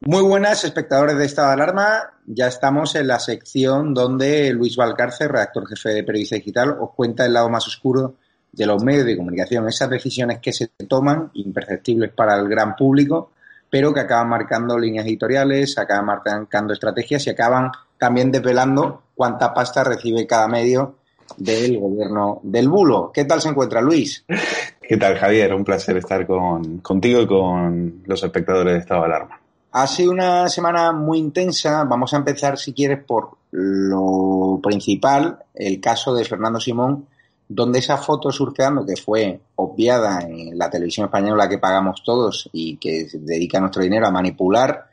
Muy buenas, espectadores de Estado de Alarma. Ya estamos en la sección donde Luis Valcárcel, redactor jefe de Periodista Digital, os cuenta el lado más oscuro de los medios de comunicación, esas decisiones que se toman, imperceptibles para el gran público, pero que acaban marcando líneas editoriales, acaban marcando estrategias y acaban también desvelando cuánta pasta recibe cada medio del gobierno del bulo. ¿Qué tal se encuentra Luis? ¿Qué tal Javier? Un placer estar con, contigo y con los espectadores de Estado de Alarma. Ha sido una semana muy intensa. Vamos a empezar, si quieres, por lo principal, el caso de Fernando Simón, donde esa foto surfeando, que fue obviada en la televisión española que pagamos todos y que dedica nuestro dinero a manipular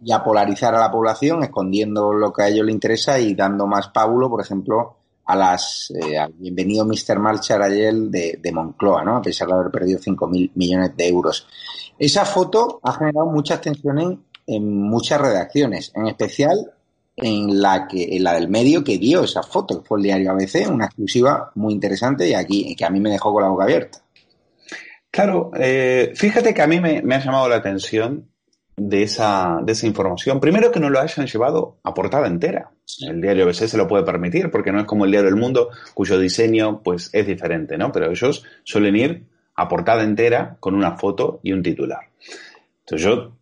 y a polarizar a la población, escondiendo lo que a ellos les interesa y dando más pábulo, por ejemplo, a las eh, al bienvenido Mr. Marchar ayer de, de Moncloa, ¿no? A pesar de haber perdido 5.000 millones de euros. Esa foto ha generado muchas tensiones en muchas redacciones, en especial en la que en la del medio que dio esa foto, que fue el diario ABC, una exclusiva muy interesante y aquí que a mí me dejó con la boca abierta. Claro, eh, fíjate que a mí me, ha llamado la atención de esa, de esa información. Primero que no lo hayan llevado a portada entera. El diario ABC se lo puede permitir porque no es como el diario El Mundo, cuyo diseño pues es diferente, ¿no? Pero ellos suelen ir a portada entera con una foto y un titular. Entonces yo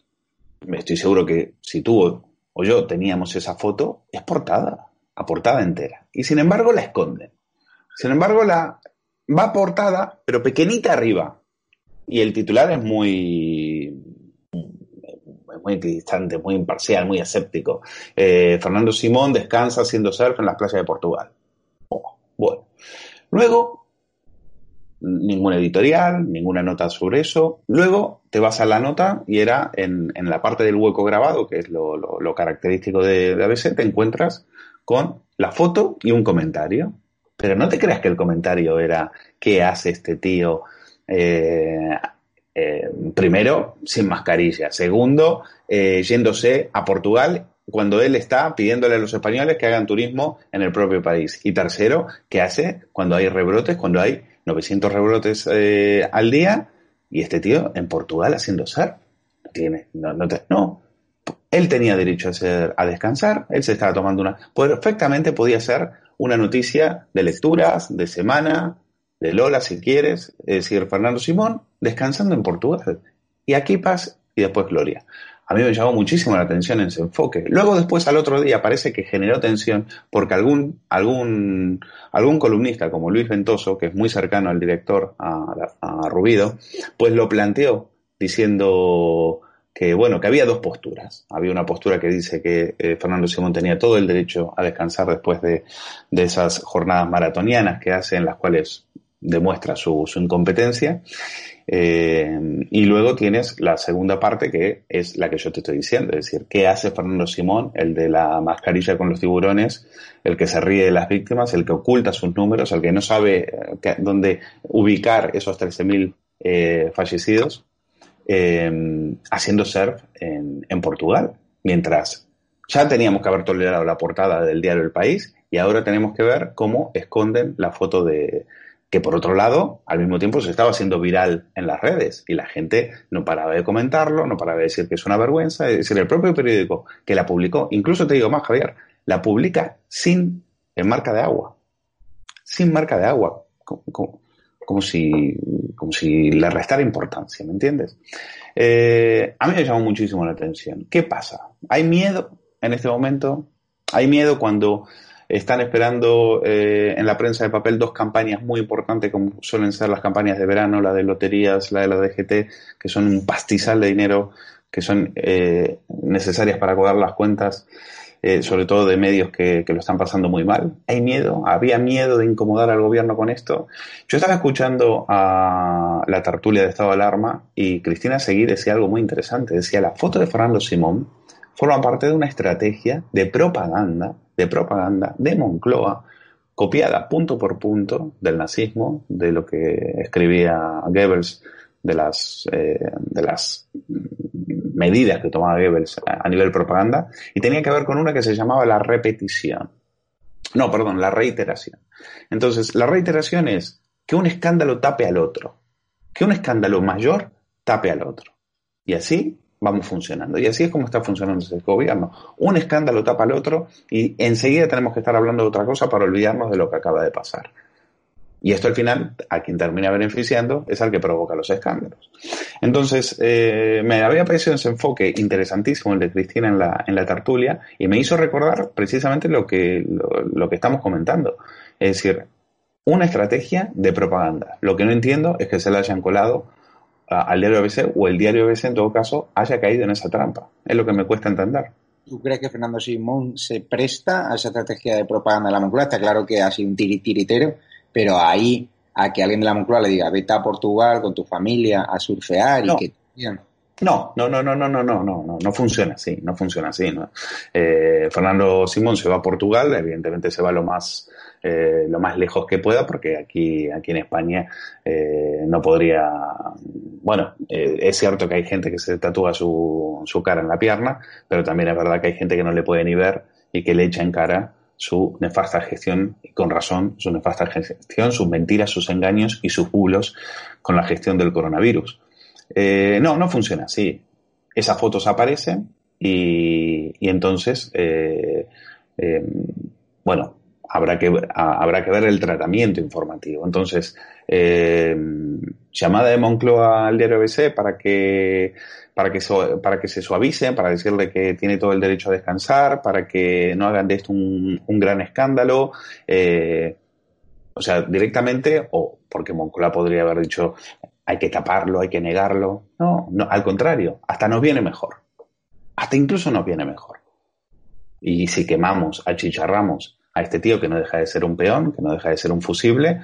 estoy seguro que si tú o yo teníamos esa foto, es portada, a portada entera. Y sin embargo la esconden. Sin embargo la va portada, pero pequeñita arriba. Y el titular es muy muy distante, muy imparcial, muy escéptico. Eh, Fernando Simón descansa haciendo surf en las playas de Portugal. Oh, bueno. Luego ningún editorial, ninguna nota sobre eso. Luego te vas a la nota y era en, la parte del hueco grabado, que es lo, característico de, ABC, te encuentras con la foto y un comentario. Pero no te creas que el comentario era ¿qué hace este tío? Eh, eh, primero, sin mascarilla. Segundo, eh, yéndose a Portugal cuando él está pidiéndole a los españoles que hagan turismo en el propio país. Y tercero, ¿qué hace cuando hay rebrotes, cuando hay 900 rebrotes eh, al día y este tío en Portugal haciendo surf. Tiene, no, no, él tenía derecho a, ser, a descansar, él se estaba tomando una... Perfectamente podía ser una noticia de lecturas, de semana, de Lola si quieres, es decir, Fernando Simón descansando en Portugal. Y aquí paz y después Gloria a mí me llamó muchísimo la atención en ese enfoque. Luego después al otro día parece que generó tensión porque algún, algún, algún columnista como Luis Ventoso, que es muy cercano al director, a, Rubido, pues lo planteó diciendo que bueno, que había dos posturas. Había una postura que dice que eh, Fernando Simón tenía todo el derecho a descansar después de, de esas jornadas maratonianas que hace en las cuales demuestra su, incompetencia. Eh, y luego tienes la segunda parte que es la que yo te estoy diciendo, es decir, ¿qué hace Fernando Simón, el de la mascarilla con los tiburones, el que se ríe de las víctimas, el que oculta sus números, el que no sabe eh, dónde ubicar esos 13.000 eh, fallecidos, haciendo surf en, en Portugal, mientras ya teníamos que haber tolerado la portada del diario El País y ahora tenemos que ver cómo esconden la foto de, que por otro lado, al mismo tiempo se estaba haciendo viral en las redes y la gente no paraba de comentarlo, no paraba de decir que es una vergüenza, es decir, el propio periódico que la publicó, incluso te digo más, Javier, la publica sin marca de agua, sin marca de agua, como, si, como si le restara importancia, ¿me entiendes? Eh, a mí me llamó muchísimo la atención. ¿Qué pasa? ¿Hay miedo en este momento? ¿Hay miedo cuando están esperando eh, en la prensa de papel dos campañas muy importantes, como suelen ser las campañas de verano, la de loterías, la de la DGT, que son un pastizal de dinero, que son eh, necesarias para cobrar las cuentas, eh, sobre todo de medios que, que, lo están pasando muy mal. Hay miedo, había miedo de incomodar al gobierno con esto. Yo estaba escuchando a la tertulia de estado de alarma y Cristina Seguí decía algo muy interesante. Decía, la foto de Fernando Simón forma parte de una estrategia de propaganda de propaganda de Moncloa copiada punto por punto del nazismo, de lo que escribía Goebbels, de las, eh, de las medidas que tomaba Goebbels a nivel propaganda, y tenía que ver con una que se llamaba la repetición. No, perdón, la reiteración. Entonces, la reiteración es que un escándalo tape al otro, que un escándalo mayor tape al otro. Y así vamos funcionando. Y así es como está funcionando ese gobierno. Un escándalo tapa al otro y enseguida tenemos que estar hablando de otra cosa para olvidarnos de lo que acaba de pasar. Y esto al final, a quien termina beneficiando es al que provoca los escándalos. Entonces, eh, me había parecido ese enfoque interesantísimo el de Cristina en la, en la tertulia y me hizo recordar precisamente lo que, lo que estamos comentando. Es decir, una estrategia de propaganda. Lo que no entiendo es que se la hayan colado al diario ABC o el diario ABC en todo caso haya caído en esa trampa. Es lo que me cuesta entender. ¿Tú crees que Fernando Simón se presta a esa estrategia de propaganda de la Moncloa? Está claro que ha sido un tiritero, pero ahí a que alguien de la Moncloa le diga vete a Portugal con tu familia a surfear y que... No, no, no, no, no, no, no, no, no, no funciona así, no funciona así. ¿no? Eh, Fernando Simón se va a Portugal, evidentemente se va lo más eh, lo más lejos que pueda, porque aquí, aquí en España eh, no podría. Bueno, eh, es cierto que hay gente que se tatúa su, su cara en la pierna, pero también es verdad que hay gente que no le puede ni ver y que le echa en cara su nefasta gestión, con razón, su nefasta gestión, sus mentiras, sus engaños y sus bulos con la gestión del coronavirus. No, no funciona así. Esas fotos aparecen y, y entonces, bueno, habrá que, habrá que ver el tratamiento informativo. Entonces, eh, llamada de Moncloa al diario ABC para que, para, que para que se suavice, para decirle que tiene todo el derecho a descansar, para que no hagan de esto un, gran escándalo. Eh, o sea, directamente, o porque Moncloa podría haber dicho hay que taparlo, hay que negarlo. No, no, al contrario, hasta nos viene mejor. Hasta incluso nos viene mejor. Y si quemamos, achicharramos a este tío que no deja de ser un peón, que no deja de ser un fusible,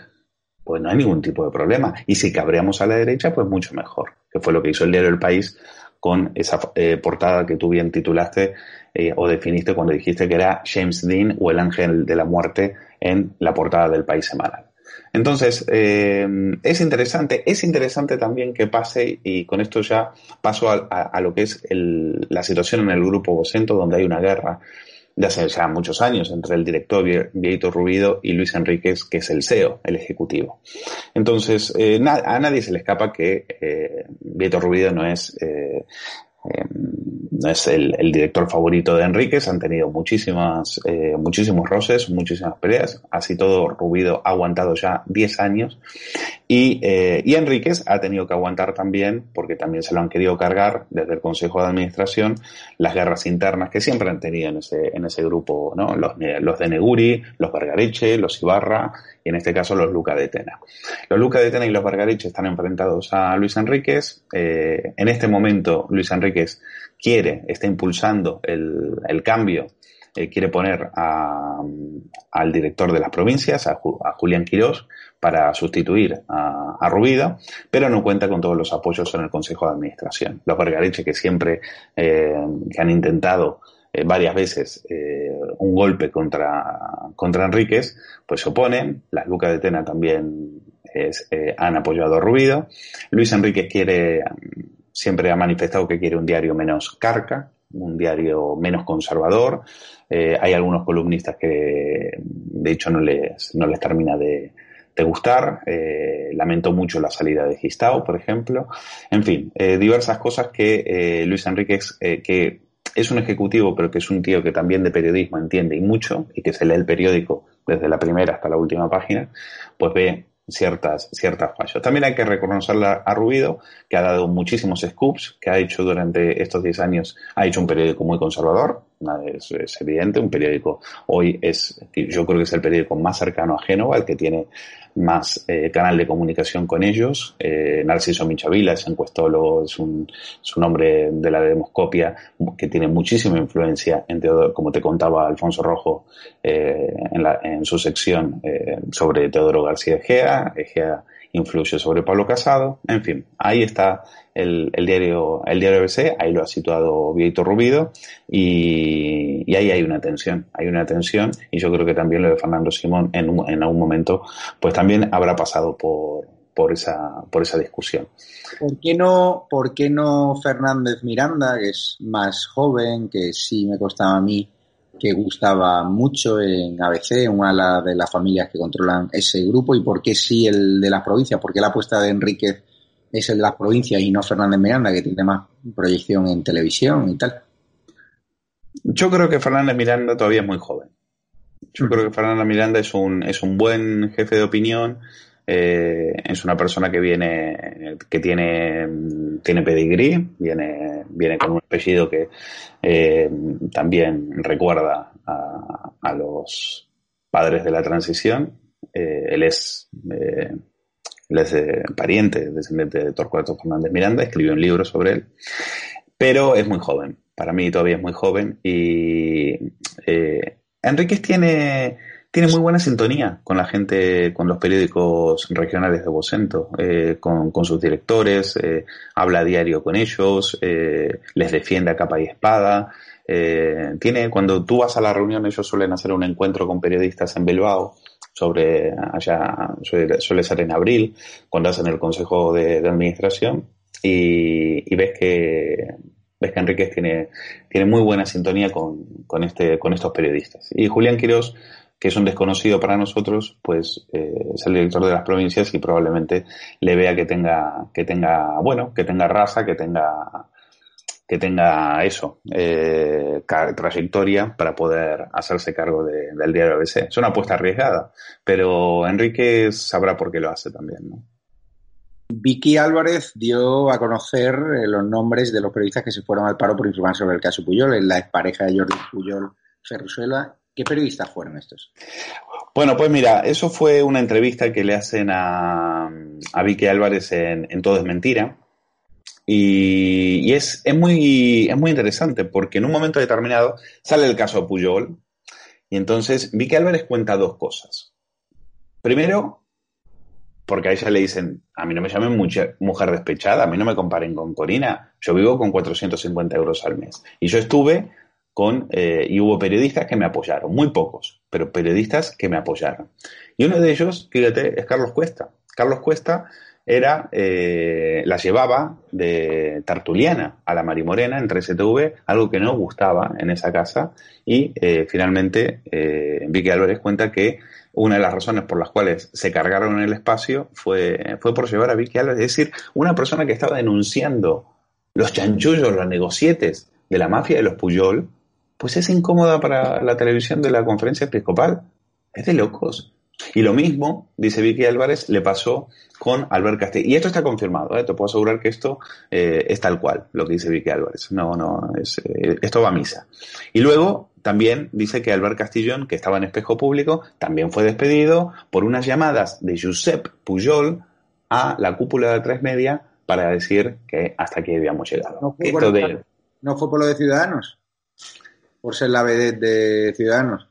pues no hay ningún tipo de problema. Y si cabreamos a la derecha, pues mucho mejor, que fue lo que hizo el diario El País con esa eh, portada que tú bien titulaste eh, o definiste cuando dijiste que era James Dean o el ángel de la muerte en la portada del País Semanal. Entonces, eh, es interesante, es interesante también que pase, y con esto ya paso a, lo que es la situación en el grupo Bocento, donde hay una guerra de hace ya muchos años entre el director Vieito Rubido y Luis Enríquez, que es el CEO, el ejecutivo. Entonces, eh, a nadie se le escapa que eh, Vieito Rubido no es eh, eh, no es el, director favorito de Enríquez, han tenido muchísimas, eh, muchísimos roces, muchísimas peleas, así todo Rubido ha aguantado ya 10 años. Y, eh, y Enríquez ha tenido que aguantar también, porque también se lo han querido cargar desde el Consejo de Administración, las guerras internas que siempre han tenido en ese, en ese grupo, ¿no? los, los de Neguri, los Vergareche, los Ibarra y en este caso los Luca de Tena. Los Luca de Tena y los Vergareche están enfrentados a Luis Enríquez. en este momento Luis Enríquez quiere, está impulsando el, cambio, eh, quiere poner al director de las provincias, a, Julián Quirós, para sustituir a, a, pero no cuenta con todos los apoyos en el Consejo de Administración. Los Vergareche que siempre eh, que han intentado eh, varias veces un golpe contra, contra Enríquez, pues se oponen. Las Lucas de Tena también han apoyado a Rubido. Luis Enríquez quiere siempre ha manifestado que quiere un diario menos carca, un diario menos conservador. Eh, hay algunos columnistas que, de hecho, no les, no les termina de, gustar. Eh, lamento mucho la salida de Gistao, por ejemplo. En fin, eh, diversas cosas que Luis Enríquez, que es un ejecutivo, pero que es un tío que también de periodismo entiende y mucho, y que se lee el periódico desde la primera hasta la última página, pues ve ciertas, ciertas fallos. También hay que reconocerle a Rubido, que ha dado muchísimos scoops, que ha hecho durante estos 10 años, ha hecho un periódico muy conservador, es, es, evidente, un periódico hoy es, yo creo que es el periódico más cercano a Génova, el que tiene más eh, canal de comunicación con ellos. Eh, Narciso Michavila es encuestólogo, es un, es un hombre de la demoscopia que tiene muchísima influencia, en como te contaba Alfonso Rojo eh, en, la, en, su sección sobre Teodoro García Egea. Egea influye sobre Pablo Casado, en fin, ahí está el, diario el diario ABC, ahí lo ha situado Vieito Rubido y, y, ahí hay una tensión, hay una tensión y yo creo que también lo de Fernando Simón en, en algún momento pues también habrá pasado por, por esa, por esa discusión. ¿Por qué, no, ¿Por qué no Fernández Miranda, que es más joven, que sí me costaba a mí, que gustaba mucho en ABC, una de las familias que controlan ese grupo, y por qué sí el de las provincias? ¿Por qué la apuesta de Enríquez es el de las provincias y no Fernández Miranda, que tiene más proyección en televisión y tal? Yo creo que Fernández Miranda todavía es muy joven. Yo creo que Fernández Miranda es un, es un buen jefe de opinión, eh, es una persona que viene, que tiene, tiene pedigrí, viene, viene con un apellido que eh, también recuerda a, los padres de la transición. Eh, él es, él es pariente, descendiente de Torcuato Fernández Miranda, escribió un libro sobre él, pero es muy joven. Para mí todavía es muy joven y Enríquez tiene tiene muy buena sintonía con la gente, con los periódicos regionales de Bocento, eh, con, sus directores, eh, habla a diario con ellos, eh, les defiende a capa y espada. tiene, cuando tú vas a la reunión, ellos suelen hacer un encuentro con periodistas en Bilbao, sobre allá suele, ser en abril, cuando hacen el consejo de, administración, y, ves que ves que Enríquez tiene, tiene muy buena sintonía con, con, este, con estos periodistas. Y Julián Quirós que es un desconocido para nosotros, pues eh, es el director de las provincias y probablemente le vea que tenga, que tenga, bueno, que tenga raza, que tenga, que tenga eso, eh, trayectoria para poder hacerse cargo del diario ABC. Es una apuesta arriesgada, pero Enrique sabrá por qué lo hace también, ¿no? Vicky Álvarez dio a conocer eh, los nombres de los periodistas que se fueron al paro por informar sobre el caso Puyol, la expareja de Jordi Puyol Ferruzuela ¿Qué periodistas fueron estos? Bueno, pues mira, eso fue una entrevista que le hacen a, a Vicky Álvarez en, Todo es Mentira. Y, es, es, muy, es muy interesante porque en un momento determinado sale el caso de Puyol y entonces Vicky Álvarez cuenta dos cosas. Primero, porque a ella le dicen, a mí no me llamen mujer, mujer despechada, a mí no me comparen con Corina, yo vivo con 450 euros al mes. Y yo estuve con, eh, y hubo periodistas que me apoyaron, muy pocos, pero periodistas que me apoyaron. Y uno de ellos, fíjate, es Carlos Cuesta. Carlos Cuesta era, eh, la llevaba de Tartuliana a la Marimorena en 3TV, algo que no gustaba en esa casa, y eh, finalmente Vicky Álvarez cuenta que una de las razones por las cuales se cargaron en el espacio fue, fue por llevar a Vicky Álvarez, es decir, una persona que estaba denunciando los chanchullos, los negocietes de la mafia de los Puyol, pues es incómoda para la televisión de la conferencia episcopal. Es de locos. Y lo mismo, dice Vicky Álvarez, le pasó con Albert Castillo. Y esto está confirmado, ¿eh? te puedo asegurar que esto eh, es tal cual, lo que dice Vicky Álvarez. No, no, es, eh, esto va a misa. Y luego también dice que Albert Castillón, que estaba en espejo público, también fue despedido por unas llamadas de Josep Pujol a la cúpula de tres media para decir que hasta aquí habíamos llegado. ¿No fue, ¿no fue por lo de Ciudadanos? Por ser la vedette de Ciudadanos.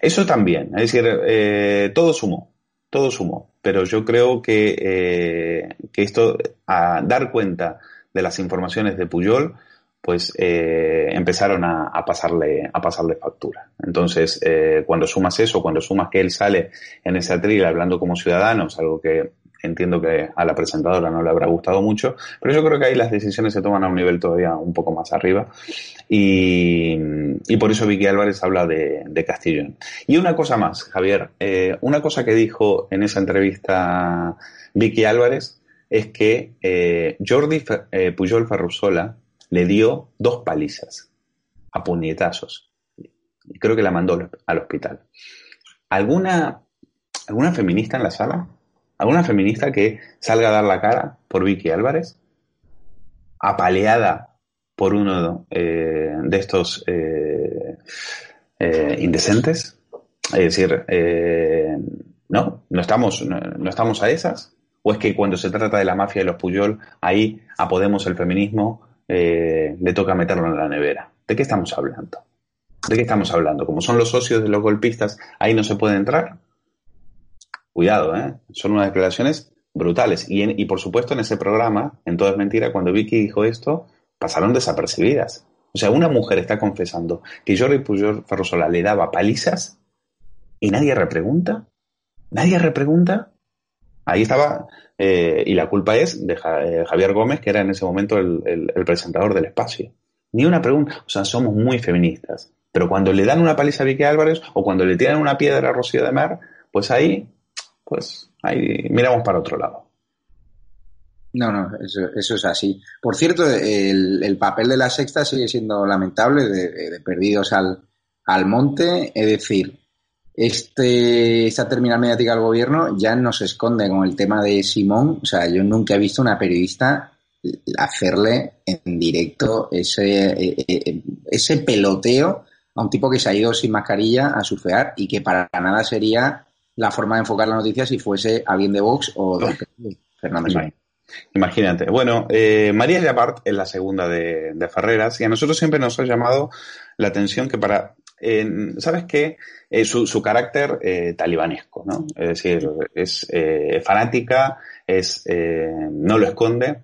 Eso también, es decir, eh, todo sumó, todo sumó, pero yo creo que, eh, que esto, a dar cuenta de las informaciones de Puyol, pues eh, empezaron a, pasarle a pasarle factura. Entonces, cuando sumas eso, cuando sumas que él sale en ese atril hablando como ciudadanos, algo que entiendo que a la presentadora no le habrá gustado mucho, pero yo creo que ahí las decisiones se toman a un nivel todavía un poco más arriba y, por eso Vicky Álvarez habla de, de. Y una cosa más, Javier, eh, una cosa que dijo en esa entrevista Vicky Álvarez es que eh, Jordi eh, Pujol Ferrusola le dio dos palizas a puñetazos. Creo que la mandó al hospital. ¿Alguna, ¿Alguna feminista en la sala? ¿Alguna feminista que salga a dar la cara por Vicky Álvarez? Apaleada por uno eh, de estos eh, eh, indecentes? Es decir, no, no estamos, no, estamos a esas. ¿O es que cuando se trata de la mafia de los Puyol, ahí a Podemos el feminismo le toca meterlo en la nevera? ¿De qué estamos hablando? ¿De qué estamos hablando? Como son los socios de los golpistas, ahí no se puede entrar. Cuidado, ¿eh? Son unas declaraciones brutales. Y, y por supuesto en ese programa, en Todo es Mentira, cuando Vicky dijo esto, pasaron desapercibidas. O sea, una mujer está confesando que Jordi Pujol Ferrosola le daba palizas y nadie repregunta. Nadie repregunta. Ahí estaba, eh, y la culpa es de eh, Javier Gómez, que era en ese momento el, presentador del espacio. Ni una pregunta. O sea, somos muy feministas. Pero cuando le dan una paliza a Vicky Álvarez o cuando le tiran una piedra a Rocío de Mar, pues ahí, pues ahí miramos para otro lado. No, no, eso, es así. Por cierto, el, papel de la sexta sigue siendo lamentable, de, perdidos al, al, monte. Es decir, este, esta terminal mediática del gobierno ya no se esconde con el tema de Simón. O sea, yo nunca he visto una periodista hacerle en directo ese, e, e, e, ese peloteo a un tipo que se ha ido sin mascarilla a surfear y que para nada sería la forma de enfocar la noticia si fuese alguien de Vox o de Fernando Simón. Imagínate. Bueno, eh, María Llapart es la segunda de, Ferreras y a nosotros siempre nos ha llamado la atención que para, ¿sabes qué? Eh, su, carácter eh, talibanesco, ¿no? Es decir, es fanática, es, no lo esconde.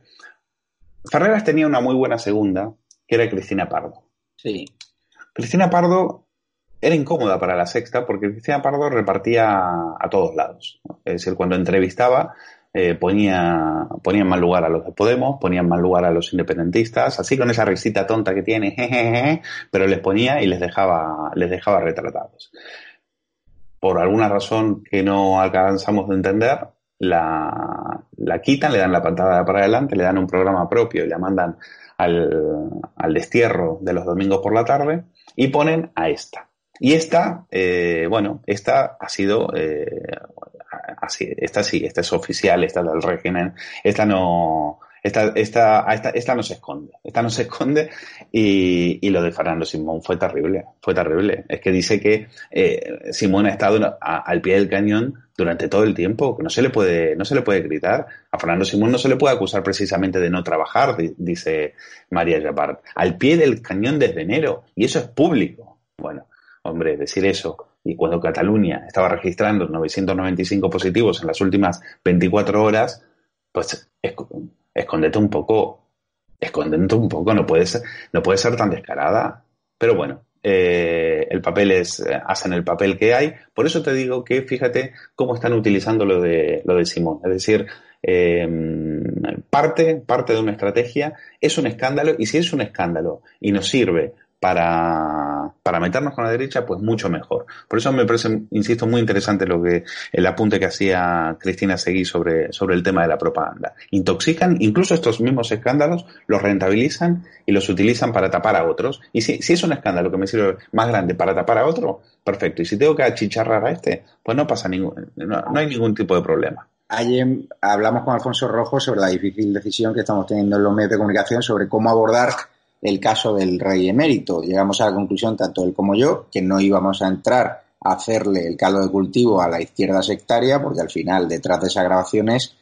Ferreras tenía una muy buena segunda, que era Cristina Pardo. Sí. Cristina Pardo era incómoda para la sexta porque Cristina Pardo repartía a todos lados. Es decir, cuando entrevistaba eh, ponía, ponía en mal lugar a los de Podemos, ponía en mal lugar a los independentistas, así con esa risita tonta que tiene, jejeje, pero les ponía y les dejaba, les dejaba retratados. Por alguna razón que no alcanzamos de entender, la, la quitan, le dan la pantalla para adelante, le dan un programa propio y la mandan al, al destierro de los domingos por la tarde y ponen a esta. Y esta, eh, bueno, esta ha sido eh, así, esta sí, esta es oficial, esta es del régimen, esta no, esta, esta, esta, esta no se esconde, esta no se esconde y, y, lo de Fernando Simón fue terrible, fue terrible. Es que dice que eh, Simón ha estado al pie del cañón durante todo el tiempo, que no se le puede, no se le puede gritar. A Fernando Simón no se le puede acusar precisamente de no trabajar, dice María Japard. Al pie del cañón desde enero, y eso es público. Bueno, hombre, decir eso y cuando Cataluña estaba registrando 995 positivos en las últimas 24 horas, pues escondete un poco, escondete un poco, no puede ser, no ser tan descarada. Pero bueno, eh, el papel es, hacen el papel que hay. Por eso te digo que fíjate cómo están utilizando lo de, lo de Simón. Es decir, em, parte, parte de una estrategia es un escándalo y si es un escándalo y nos sirve para, para meternos con la derecha, pues mucho mejor. Por eso me parece, insisto, muy interesante lo que el apunte que hacía Cristina Seguí sobre, sobre el tema de la propaganda. Intoxican, incluso estos mismos escándalos los rentabilizan y los utilizan para tapar a otros. Y si, si es un escándalo que me sirve más grande para tapar a otro, perfecto. Y si tengo que achicharrar a este, pues no pasa ningún, no, no hay ningún tipo de problema. Ayer hablamos con Alfonso Rojo sobre la difícil decisión que estamos teniendo en los medios de comunicación sobre cómo abordar el caso del rey emérito. Llegamos a la conclusión, tanto él como yo, que no íbamos a entrar a hacerle el caldo de cultivo a la izquierda sectaria, porque al final, detrás de esas grabaciones,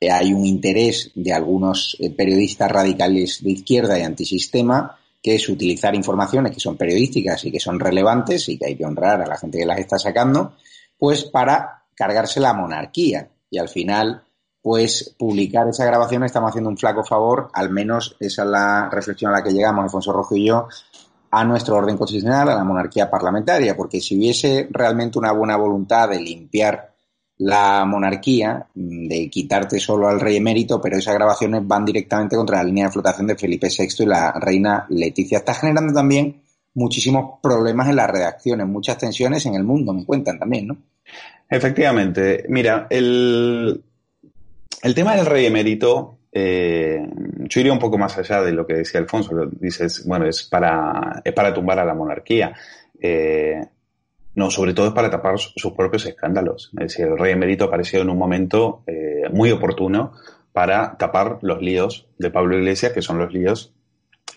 eh, hay un interés de algunos eh, periodistas radicales de izquierda y antisistema, que es utilizar informaciones que son periodísticas y que son relevantes y que hay que honrar a la gente que las está sacando, pues para cargarse la monarquía. Y al final, pues publicar esa grabación estamos haciendo un flaco favor, al menos esa es la reflexión a la que llegamos Alfonso Rojo y yo, a nuestro orden constitucional, a la monarquía parlamentaria, porque si hubiese realmente una buena voluntad de limpiar la monarquía, de quitarte solo al rey emérito, pero esas grabaciones van directamente contra la línea de flotación de Felipe VI y la reina Leticia. Está generando también muchísimos problemas en las redacciones, muchas tensiones en el mundo, me cuentan también, ¿no? Efectivamente. Mira, el, el tema del rey emérito, eh, yo iría un poco más allá de lo que decía Alfonso. Dices, bueno, es para, es para tumbar a la monarquía. Eh, no, sobre todo es para tapar sus propios escándalos. Es decir, el rey emérito apareció en un momento eh, muy oportuno para tapar los líos de Pablo Iglesias, que son los líos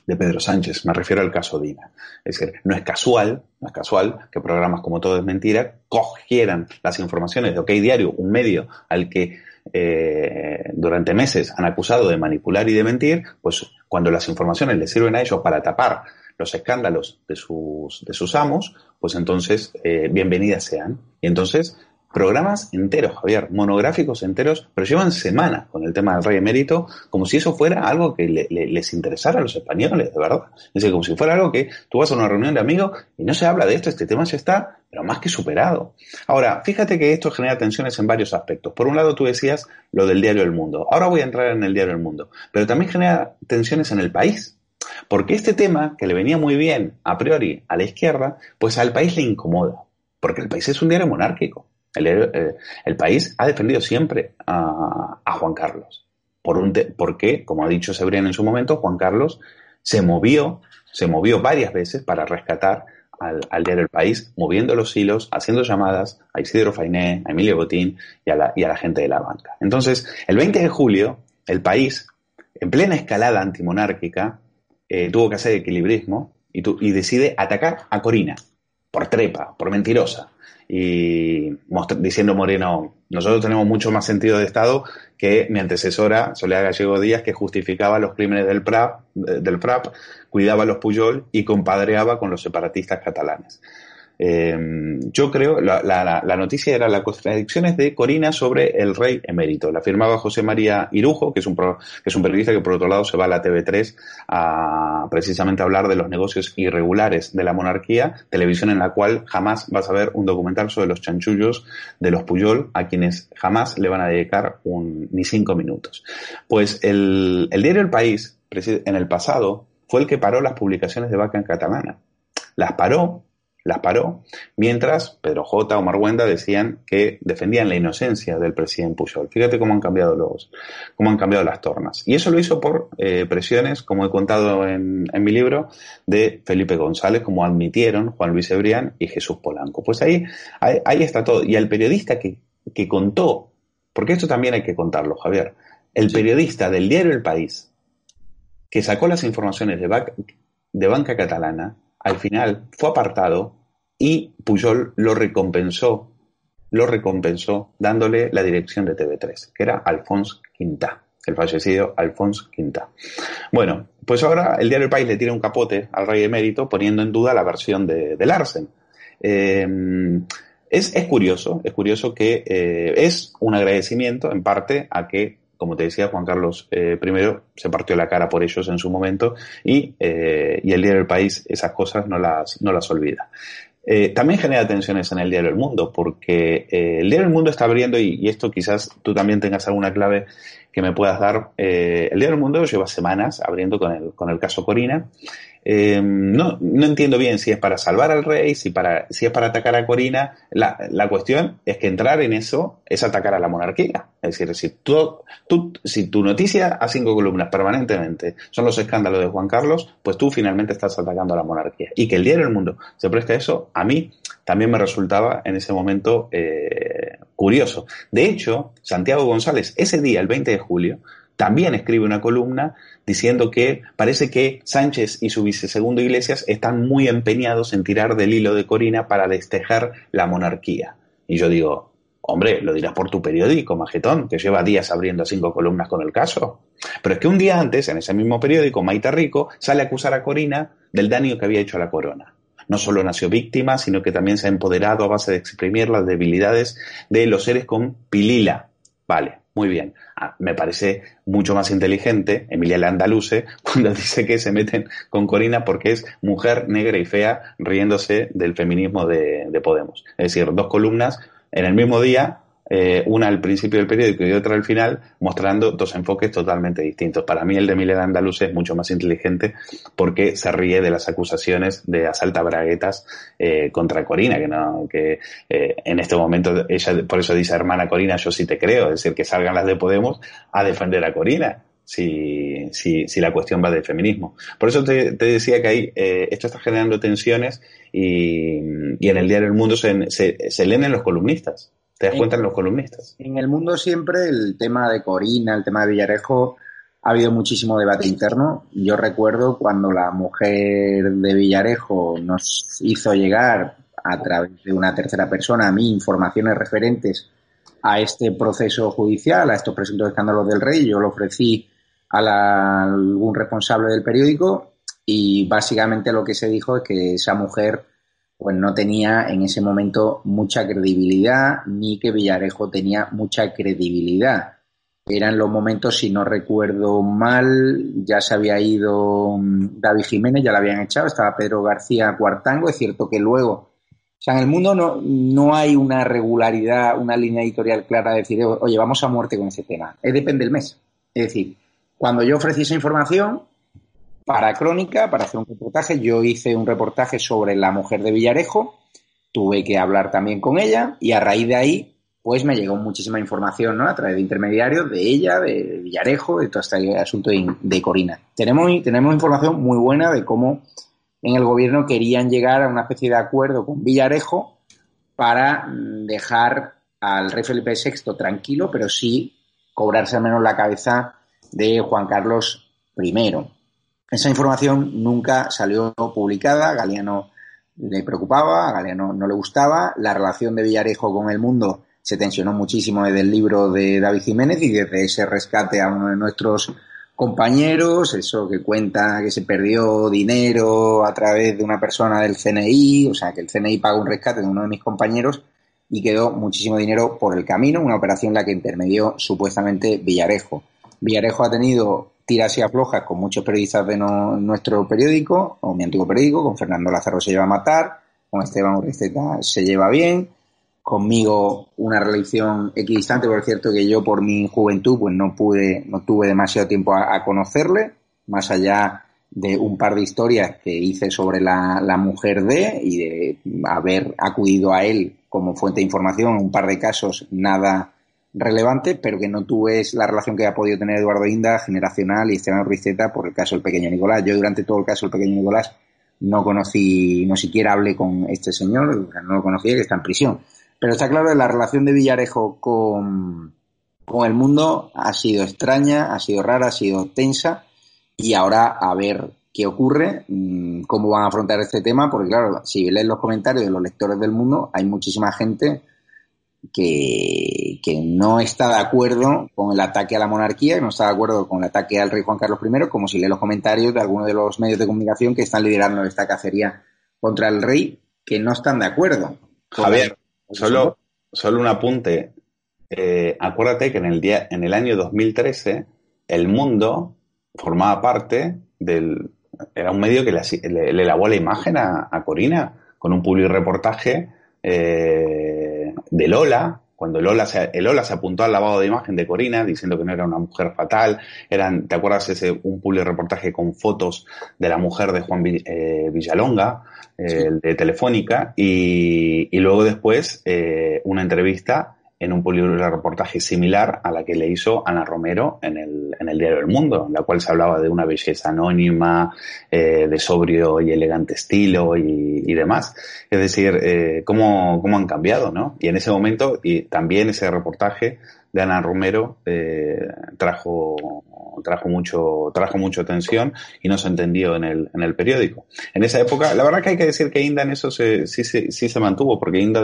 de Pedro Sánchez. Me refiero al caso Dina. Es decir, no es casual, no es casual que programas como Todo es Mentira cogieran las informaciones de OK Diario, un medio al que eh, durante meses han acusado de manipular y de mentir, pues cuando las informaciones les sirven a ellos para tapar los escándalos de sus, de sus amos, pues entonces eh, bienvenidas sean. Y entonces programas enteros, Javier, monográficos enteros, pero llevan semanas con el tema del rey emérito, como si eso fuera algo que les interesara a los españoles, de verdad. Es decir, como si fuera algo que tú vas a una reunión de amigos y no se habla de esto, este tema ya está, pero más que superado. Ahora, fíjate que esto genera tensiones en varios aspectos. Por un lado, tú decías lo del diario El Mundo. Ahora voy a entrar en el diario El Mundo, pero también genera tensiones en el país. Porque este tema, que le venía muy bien a priori a la izquierda, pues al país le incomoda. Porque el país es un diario monárquico. El, el país ha defendido siempre a, Juan Carlos. Por un porque, como ha dicho Sebrián en su momento, Juan Carlos se movió, se movió varias veces para rescatar al, al, diario El País, moviendo los hilos, haciendo llamadas a Isidro Fainé, a Emilio Botín y a, la, y a la gente de la banca. Entonces, el 20 de julio, El País, en plena escalada antimonárquica, eh, tuvo que hacer equilibrismo y, tu, y decide atacar a Corina por trepa, por mentirosa y diciendo Moreno, nosotros tenemos mucho más sentido de Estado que mi antecesora, Soledad Gallego Díaz, que justificaba los crímenes del PRAP, del FRAP, cuidaba a los Puyol y compadreaba con los separatistas catalanes. Eh, yo creo, la, noticia era las contradicciones de Corina sobre el rey emérito. La firmaba José María Irujo, que es un, pro, que es un periodista que por otro lado se va a la TV3 a precisamente hablar de los negocios irregulares de la monarquía, televisión en la cual jamás vas a ver un documental sobre los chanchullos de los Puyol, a quienes jamás le van a dedicar ni cinco minutos. Pues el, el diario El País, en el pasado, fue el que paró las publicaciones de Vaca en catalana. Las paró las paró, mientras Pedro J. o Marguenda decían que defendían la inocencia del presidente Pujol. Fíjate cómo han cambiado los, cómo han cambiado las tornas. Y eso lo hizo por eh, presiones, como he contado en, en, mi libro, de Felipe González, como admitieron Juan Luis Ebrián y Jesús Polanco. Pues ahí, ahí, ahí está todo. Y el periodista que, que contó, porque esto también hay que contarlo, Javier, el periodista del diario El País, que sacó las informaciones de, de Banca Catalana, al final fue apartado y Pujol lo recompensó, lo recompensó dándole la dirección de TV3, que era Alphonse Quintá, el fallecido Alphonse Quintá. Bueno, pues ahora el diario El País le tira un capote al rey emérito poniendo en duda la versión de, de Larsen. Eh, es, es, curioso, es curioso que eh, es un agradecimiento en parte a que como te decía, Juan Carlos eh, I se partió la cara por ellos en su momento y, eh, y el diario del país esas cosas no las, no las olvida. Eh, también genera tensiones en el diario El Mundo, porque eh, el diario El Mundo está abriendo, y, y, esto quizás tú también tengas alguna clave que me puedas dar. Eh, el diario El Mundo lleva semanas abriendo con el, con el caso Corina, eh, no, no entiendo bien si es para salvar al rey, si, para, si es para atacar a Corina. La, la cuestión es que entrar en eso es atacar a la monarquía. Es decir, si, si tu noticia a cinco columnas permanentemente son los escándalos de Juan Carlos, pues tú finalmente estás atacando a la monarquía. Y que el diario El Mundo se preste a eso, a mí también me resultaba en ese momento eh, curioso. De hecho, Santiago González, ese día, el 20 de julio, también escribe una columna diciendo que parece que Sánchez y su vicesegundo Iglesias están muy empeñados en tirar del hilo de Corina para destejar la monarquía. Y yo digo, hombre, lo dirás por tu periódico, Majetón, que lleva días abriendo cinco columnas con el caso. Pero es que un día antes, en ese mismo periódico, Maita Rico sale a acusar a Corina del daño que había hecho a la corona. No solo nació víctima, sino que también se ha empoderado a base de exprimir las debilidades de los seres con pilila. Vale, muy bien. Ah, me parece mucho más inteligente Emilia Landaluce cuando dice que se meten con Corina porque es mujer negra y fea riéndose del feminismo de, de Podemos. Es decir, dos columnas en el mismo día eh, una al principio del periódico y otra al final, mostrando dos enfoques totalmente distintos. Para mí el de Milena Andaluz es mucho más inteligente porque se ríe de las acusaciones de asalta braguetas eh, contra Corina, que no, que eh, en este momento ella por eso dice hermana Corina, yo sí te creo, es decir, que salgan las de Podemos a defender a Corina. Si, si, si la cuestión va del feminismo. Por eso te, te decía que ahí eh, esto está generando tensiones y, y en el diario El Mundo se, se, se leen en los columnistas. ¿Te das cuenta en los columnistas? En el mundo siempre el tema de Corina, el tema de Villarejo, ha habido muchísimo debate interno. Yo recuerdo cuando la mujer de Villarejo nos hizo llegar a través de una tercera persona a mí informaciones referentes a este proceso judicial, a estos presuntos escándalos del rey. Yo lo ofrecí a, la, a algún responsable del periódico y básicamente lo que se dijo es que esa mujer pues no tenía en ese momento mucha credibilidad, ni que Villarejo tenía mucha credibilidad. Eran los momentos, si no recuerdo mal, ya se había ido mm, David Jiménez, ya lo habían echado, estaba Pedro García Cuartango. Es cierto que luego, o sea, en el mundo no, no hay una regularidad, una línea editorial clara de decir, oye, vamos a muerte con ese tema. Es depende del mes. Es decir, cuando yo ofrecí esa información, para Crónica, para hacer un reportaje. Yo hice un reportaje sobre la mujer de Villarejo, tuve que hablar también con ella y a raíz de ahí pues me llegó muchísima información, ¿no? A través de intermediarios de ella, de Villarejo, de todo este asunto de, Corina. Tenemos, tenemos información muy buena de cómo en el gobierno querían llegar a una especie de acuerdo con Villarejo para mm, dejar al rey Felipe VI tranquilo, pero sí cobrarse al menos la cabeza de Juan Carlos I. Esa información nunca salió publicada, Galeano le preocupaba, a Galeano no le gustaba, la relación de Villarejo con el mundo se tensionó muchísimo desde el libro de David Jiménez y desde ese rescate a uno de nuestros compañeros, eso que cuenta que se perdió dinero a través de una persona del CNI, o sea, que el CNI pagó un rescate de uno de mis compañeros y quedó muchísimo dinero por el camino, una operación en la que intermedió supuestamente Villarejo. Villarejo ha tenido tiras y aflojas con muchos periodistas de nuestro periódico, o mi antiguo periódico, con Fernando Lázaro se lleva a matar, con Esteban Urriceta se lleva bien, conmigo una relación equidistante, por cierto que yo por mi juventud pues no pude, no tuve demasiado tiempo a, conocerle, más allá de un par de historias que hice sobre la, la, mujer de y de haber acudido a él como fuente de información en un par de casos nada relevante, pero que no tuve la relación que ha podido tener Eduardo Inda, generacional, y Esteban Ruizeta por el caso del pequeño Nicolás. Yo durante todo el caso del pequeño Nicolás no conocí, no siquiera hablé con este señor, no lo conocía, que está en prisión. Pero está claro que la relación de Villarejo con, con el mundo ha sido extraña, ha sido rara, ha sido tensa, y ahora a ver qué ocurre, mm, cómo van a afrontar este tema, porque claro, si lees los comentarios de los lectores del mundo, hay muchísima gente que, no está de acuerdo con el ataque a la monarquía, que no está de acuerdo con el ataque al rey Juan Carlos I, como si lee los comentarios de algunos de los medios de comunicación que están liderando esta cacería contra el rey, que no están de acuerdo. Javier, solo, solo un apunte. Eh, acuérdate que en el, día, en el año 2013 el mundo formaba parte del... Era un medio que le, le, lavó la imagen a, Corina con un public reportaje eh, de Lola, cuando Lola se, el Lola se apuntó al lavado de imagen de Corina diciendo que no era una mujer fatal, eran, ¿te acuerdas ese un public reportaje con fotos de la mujer de Juan eh, Villalonga, eh, de Telefónica, y, y luego después eh, una entrevista en un reportaje similar a la que le hizo Ana Romero en el, en el diario El Mundo, en la cual se hablaba de una belleza anónima, eh, de sobrio y elegante estilo y, y demás. Es decir, eh, cómo, cómo han cambiado, ¿no? Y en ese momento, y también ese reportaje de Ana Romero eh, trajo trajo mucho trajo mucho atención y no se entendió en el, en el periódico. En esa época, la verdad que hay que decir que Inda en eso se, sí, sí, sí se mantuvo, porque Inda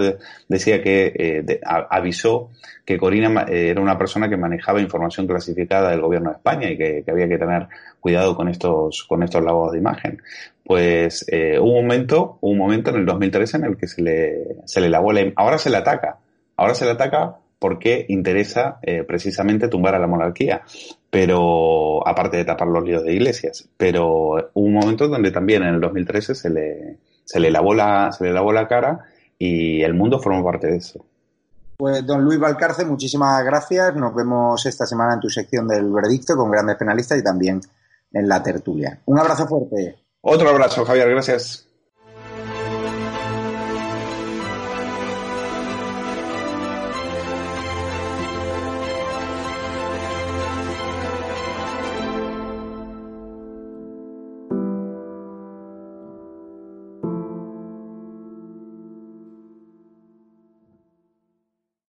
decía que eh, avisó que Corina eh, era una persona que manejaba información clasificada del gobierno de España y que, había que tener cuidado con estos con estos lavados de imagen. Pues eh, hubo un momento, un momento en el 2013 en el que se le, se le lavó la... Ahora se le ataca. Ahora se le ataca porque interesa precisamente tumbar a la monarquía, pero aparte de tapar los líos de iglesias. Pero hubo un momento donde también en el 2013 se le, se le, lavó, la, se le lavó la cara y el mundo formó parte de eso. Pues don Luis Valcarce, muchísimas gracias. Nos vemos esta semana en tu sección del veredicto con grandes penalistas y también en la tertulia. Un abrazo fuerte. Otro abrazo, Javier, gracias.